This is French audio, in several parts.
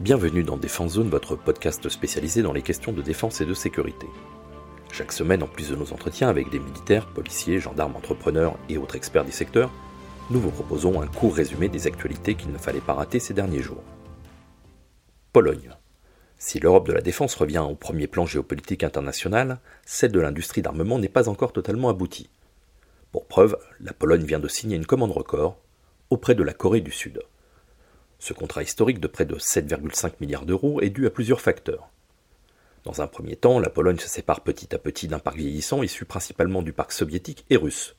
Bienvenue dans Défense Zone, votre podcast spécialisé dans les questions de défense et de sécurité. Chaque semaine, en plus de nos entretiens avec des militaires, policiers, gendarmes, entrepreneurs et autres experts du secteur, nous vous proposons un court résumé des actualités qu'il ne fallait pas rater ces derniers jours. Pologne. Si l'Europe de la défense revient au premier plan géopolitique international, celle de l'industrie d'armement n'est pas encore totalement aboutie. Pour preuve, la Pologne vient de signer une commande record auprès de la Corée du Sud. Ce contrat historique de près de 7,5 milliards d'euros est dû à plusieurs facteurs. Dans un premier temps, la Pologne se sépare petit à petit d'un parc vieillissant issu principalement du parc soviétique et russe.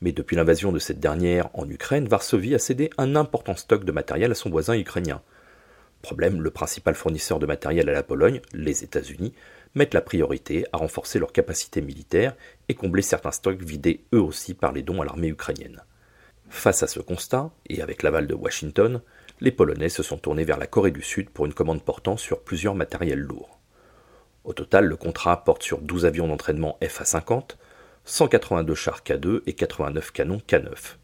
Mais depuis l'invasion de cette dernière en Ukraine, Varsovie a cédé un important stock de matériel à son voisin ukrainien. Problème, le principal fournisseur de matériel à la Pologne, les États-Unis, mettent la priorité à renforcer leurs capacités militaires et combler certains stocks vidés eux aussi par les dons à l'armée ukrainienne. Face à ce constat, et avec l'aval de Washington, les Polonais se sont tournés vers la Corée du Sud pour une commande portant sur plusieurs matériels lourds. Au total, le contrat porte sur 12 avions d'entraînement FA-50, 182 chars K2 et 89 canons K9.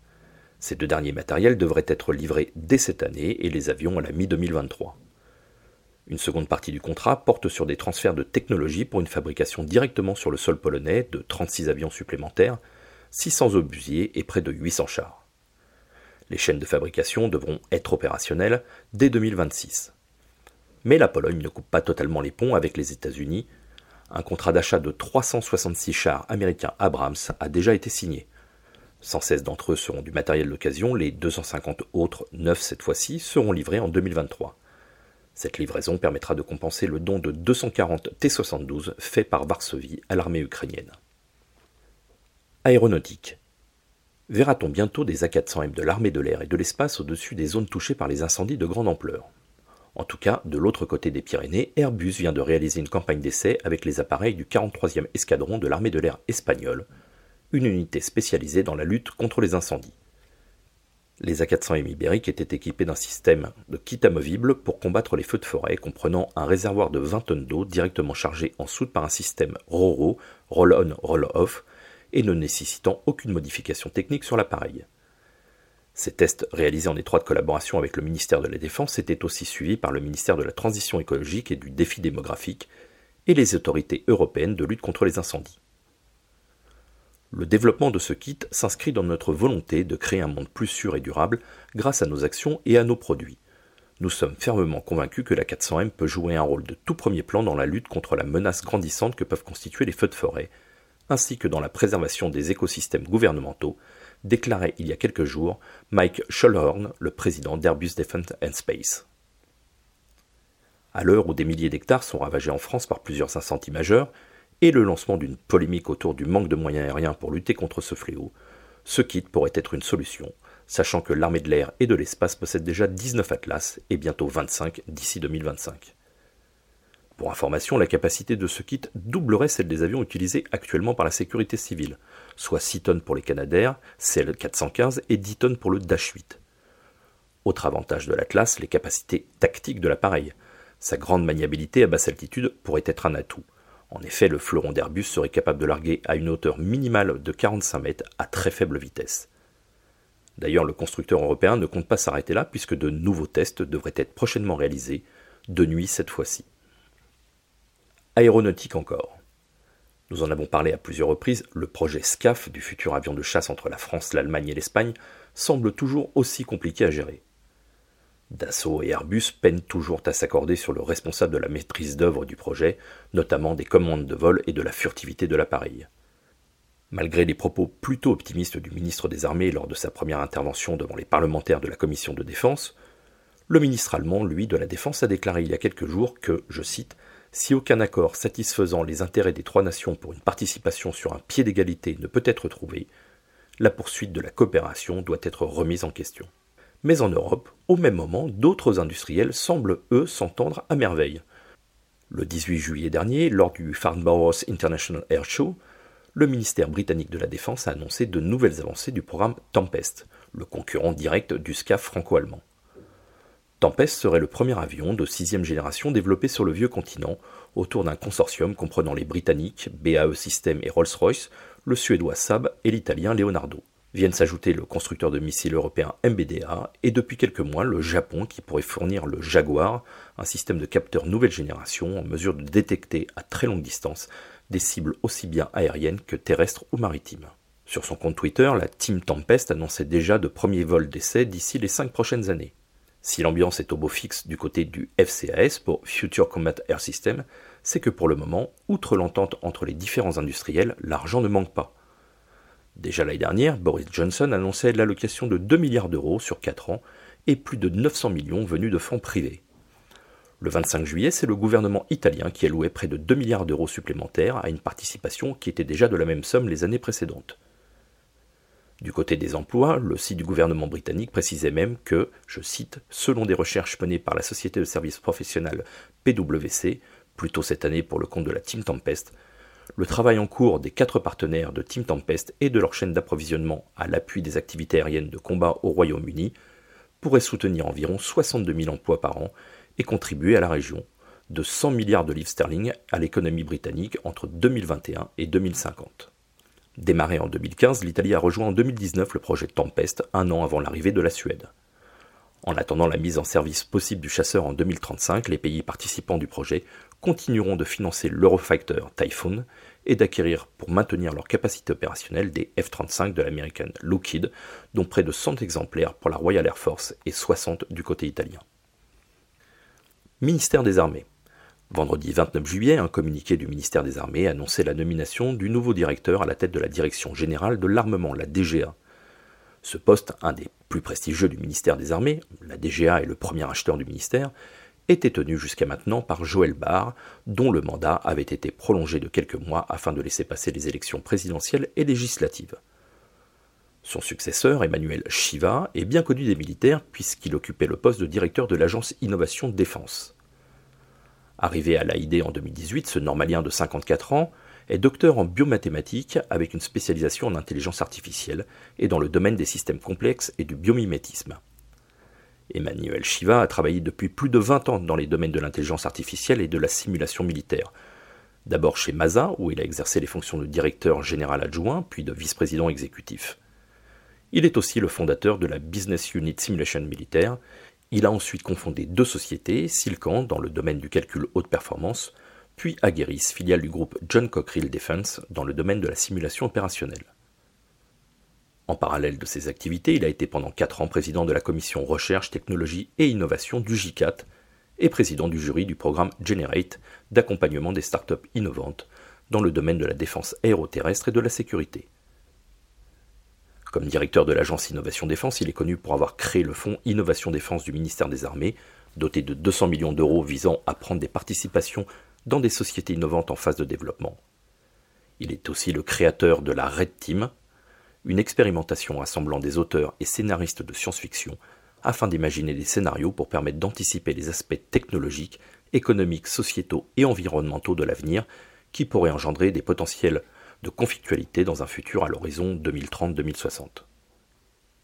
Ces deux derniers matériels devraient être livrés dès cette année et les avions à la mi-2023. Une seconde partie du contrat porte sur des transferts de technologie pour une fabrication directement sur le sol polonais de 36 avions supplémentaires, 600 obusiers et près de 800 chars. Les chaînes de fabrication devront être opérationnelles dès 2026. Mais la Pologne ne coupe pas totalement les ponts avec les États-Unis. Un contrat d'achat de 366 chars américains Abrams a déjà été signé. 116 d'entre eux seront du matériel d'occasion, les 250 autres, 9 cette fois-ci, seront livrés en 2023. Cette livraison permettra de compenser le don de 240 T-72 fait par Varsovie à l'armée ukrainienne. Aéronautique. Verra-t-on bientôt des A400M de l'armée de l'air et de l'espace au-dessus des zones touchées par les incendies de grande ampleur? En tout cas, de l'autre côté des Pyrénées, Airbus vient de réaliser une campagne d'essai avec les appareils du 43e escadron de l'armée de l'air espagnole, une unité spécialisée dans la lutte contre les incendies. Les A400M ibériques étaient équipés d'un système de kit amovible pour combattre les feux de forêt comprenant un réservoir de 20 tonnes d'eau directement chargé en soute par un système RORO, Roll-on, Roll-off, et ne nécessitant aucune modification technique sur l'appareil. Ces tests réalisés en étroite collaboration avec le ministère de la Défense étaient aussi suivis par le ministère de la Transition écologique et du défi démographique et les autorités européennes de lutte contre les incendies. Le développement de ce kit s'inscrit dans notre volonté de créer un monde plus sûr et durable grâce à nos actions et à nos produits. Nous sommes fermement convaincus que la 400M peut jouer un rôle de tout premier plan dans la lutte contre la menace grandissante que peuvent constituer les feux de forêt ainsi que dans la préservation des écosystèmes gouvernementaux, déclarait il y a quelques jours Mike Schulhorn, le président d'Airbus Defence and Space. À l'heure où des milliers d'hectares sont ravagés en France par plusieurs incendies majeurs, et le lancement d'une polémique autour du manque de moyens aériens pour lutter contre ce fléau, ce kit pourrait être une solution, sachant que l'armée de l'air et de l'espace possède déjà 19 Atlas et bientôt 25 d'ici 2025. Pour information, la capacité de ce kit doublerait celle des avions utilisés actuellement par la sécurité civile, soit 6 tonnes pour les Canadair, CL-415 et 10 tonnes pour le Dash 8. Autre avantage de l'Atlas, les capacités tactiques de l'appareil. Sa grande maniabilité à basse altitude pourrait être un atout. En effet, le fleuron d'Airbus serait capable de larguer à une hauteur minimale de 45 mètres à très faible vitesse. D'ailleurs, le constructeur européen ne compte pas s'arrêter là puisque de nouveaux tests devraient être prochainement réalisés, de nuit cette fois-ci. Aéronautique encore. Nous en avons parlé à plusieurs reprises, le projet SCAF du futur avion de chasse entre la France, l'Allemagne et l'Espagne semble toujours aussi compliqué à gérer. Dassault et Airbus peinent toujours à s'accorder sur le responsable de la maîtrise d'œuvre du projet, notamment des commandes de vol et de la furtivité de l'appareil. Malgré les propos plutôt optimistes du ministre des Armées lors de sa première intervention devant les parlementaires de la commission de défense, le ministre allemand, lui, de la Défense a déclaré il y a quelques jours que, je cite, si aucun accord satisfaisant les intérêts des trois nations pour une participation sur un pied d'égalité ne peut être trouvé, la poursuite de la coopération doit être remise en question. Mais en Europe, au même moment, d'autres industriels semblent, eux, s'entendre à merveille. Le 18 juillet dernier, lors du Farnborough International Air Show, le ministère britannique de la Défense a annoncé de nouvelles avancées du programme Tempest, le concurrent direct du SCAF franco-allemand. Tempest serait le premier avion de sixième génération développé sur le vieux continent autour d'un consortium comprenant les Britanniques, BAE Systems et Rolls-Royce, le Suédois Saab et l'Italien Leonardo. Viennent s'ajouter le constructeur de missiles européen MBDA et depuis quelques mois le Japon qui pourrait fournir le Jaguar, un système de capteurs nouvelle génération en mesure de détecter à très longue distance des cibles aussi bien aériennes que terrestres ou maritimes. Sur son compte Twitter, la Team Tempest annonçait déjà de premiers vols d'essai d'ici les cinq prochaines années. Si l'ambiance est au beau fixe du côté du FCAS pour Future Combat Air System, c'est que pour le moment, outre l'entente entre les différents industriels, l'argent ne manque pas. Déjà l'année dernière, Boris Johnson annonçait l'allocation de 2 milliards d'euros sur 4 ans et plus de 900 millions venus de fonds privés. Le 25 juillet, c'est le gouvernement italien qui allouait près de 2 milliards d'euros supplémentaires à une participation qui était déjà de la même somme les années précédentes. Du côté des emplois, le site du gouvernement britannique précisait même que, je cite, selon des recherches menées par la société de services professionnels PwC, plus tôt cette année pour le compte de la Team Tempest, le travail en cours des quatre partenaires de Team Tempest et de leur chaîne d'approvisionnement à l'appui des activités aériennes de combat au Royaume-Uni pourrait soutenir environ 62 000 emplois par an et contribuer à la région de 100 milliards de livres sterling à l'économie britannique entre 2021 et 2050. Démarré en 2015, l'Italie a rejoint en 2019 le projet Tempest, un an avant l'arrivée de la Suède. En attendant la mise en service possible du chasseur en 2035, les pays participants du projet continueront de financer l'Eurofighter Typhoon et d'acquérir pour maintenir leur capacité opérationnelle des F-35 de l'américaine Lockheed, dont près de 100 exemplaires pour la Royal Air Force et 60 du côté italien. Ministère des Armées. Vendredi 29 juillet, un communiqué du ministère des Armées annonçait la nomination du nouveau directeur à la tête de la Direction générale de l'armement, la DGA. Ce poste, un des plus prestigieux du ministère des Armées, la DGA est le premier acheteur du ministère, était tenu jusqu'à maintenant par Joël Barr, dont le mandat avait été prolongé de quelques mois afin de laisser passer les élections présidentielles et législatives. Son successeur, Emmanuel Chiva, est bien connu des militaires puisqu'il occupait le poste de directeur de l'agence Innovation Défense. Arrivé à l'AID en 2018, ce normalien de 54 ans est docteur en biomathématiques avec une spécialisation en intelligence artificielle et dans le domaine des systèmes complexes et du biomimétisme. Emmanuel Shiva a travaillé depuis plus de 20 ans dans les domaines de l'intelligence artificielle et de la simulation militaire. D'abord chez Masa, où il a exercé les fonctions de directeur général adjoint, puis de vice-président exécutif. Il est aussi le fondateur de la Business Unit Simulation Militaire. Il a ensuite confondé deux sociétés, Silcan dans le domaine du calcul haute performance, puis Agueris, filiale du groupe John Cockerill Defense dans le domaine de la simulation opérationnelle. En parallèle de ses activités, il a été pendant quatre ans président de la commission Recherche, Technologie et Innovation du GICAT et président du jury du programme Generate d'accompagnement des startups innovantes dans le domaine de la défense aéroterrestre et de la sécurité. Comme directeur de l'agence Innovation Défense, il est connu pour avoir créé le fonds Innovation Défense du ministère des Armées, doté de 200 millions d'euros visant à prendre des participations dans des sociétés innovantes en phase de développement. Il est aussi le créateur de la Red Team, une expérimentation rassemblant des auteurs et scénaristes de science-fiction afin d'imaginer des scénarios pour permettre d'anticiper les aspects technologiques, économiques, sociétaux et environnementaux de l'avenir qui pourraient engendrer des potentiels de conflictualité dans un futur à l'horizon 2030-2060.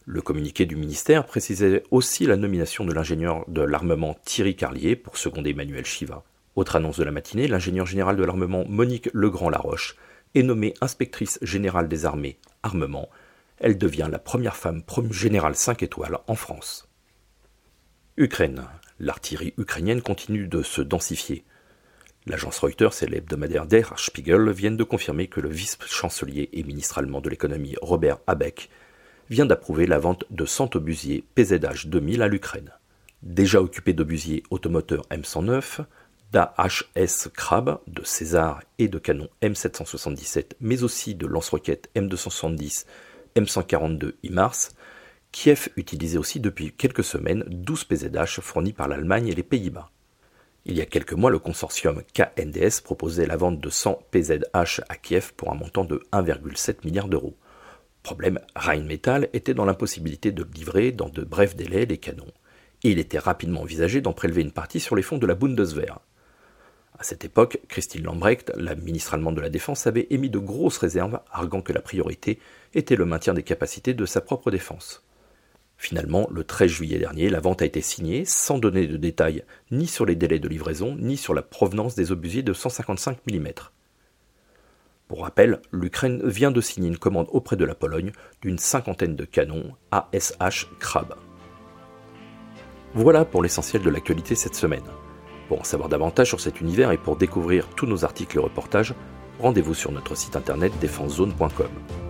Le communiqué du ministère précisait aussi la nomination de l'ingénieur de l'armement Thierry Carlier pour seconder Emmanuel Chiva. Autre annonce de la matinée, l'ingénieur général de l'armement Monique Legrand-Laroche est nommée inspectrice générale des armées armement. Elle devient la première femme générale 5 étoiles en France. Ukraine. L'artillerie ukrainienne continue de se densifier. L'agence Reuters et l'hebdomadaire Der Spiegel viennent de confirmer que le vice-chancelier et ministre allemand de l'économie Robert Habeck vient d'approuver la vente de 100 obusiers PZH 2000 à l'Ukraine. Déjà occupé d'obusiers automoteurs M109, d'AHS Crab, de César et de canons M777, mais aussi de lance-roquettes M270, M142 IMARS, Kiev utilisait aussi depuis quelques semaines 12 PZH fournis par l'Allemagne et les Pays-Bas. Il y a quelques mois, le consortium KNDS proposait la vente de 100 PZH à Kiev pour un montant de 1,7 milliard d'euros. Problème, Rheinmetall était dans l'impossibilité de livrer dans de brefs délais les canons, il était rapidement envisagé d'en prélever une partie sur les fonds de la Bundeswehr. À cette époque, Christine Lambrecht, la ministre allemande de la Défense, avait émis de grosses réserves, arguant que la priorité était le maintien des capacités de sa propre défense. Finalement, le 13 juillet dernier, la vente a été signée sans donner de détails ni sur les délais de livraison, ni sur la provenance des obusiers de 155 mm. Pour rappel, l'Ukraine vient de signer une commande auprès de la Pologne d'une cinquantaine de canons ASH Krab. Voilà pour l'essentiel de l'actualité cette semaine. Pour en savoir davantage sur cet univers et pour découvrir tous nos articles et reportages, rendez-vous sur notre site internet défensezone.com.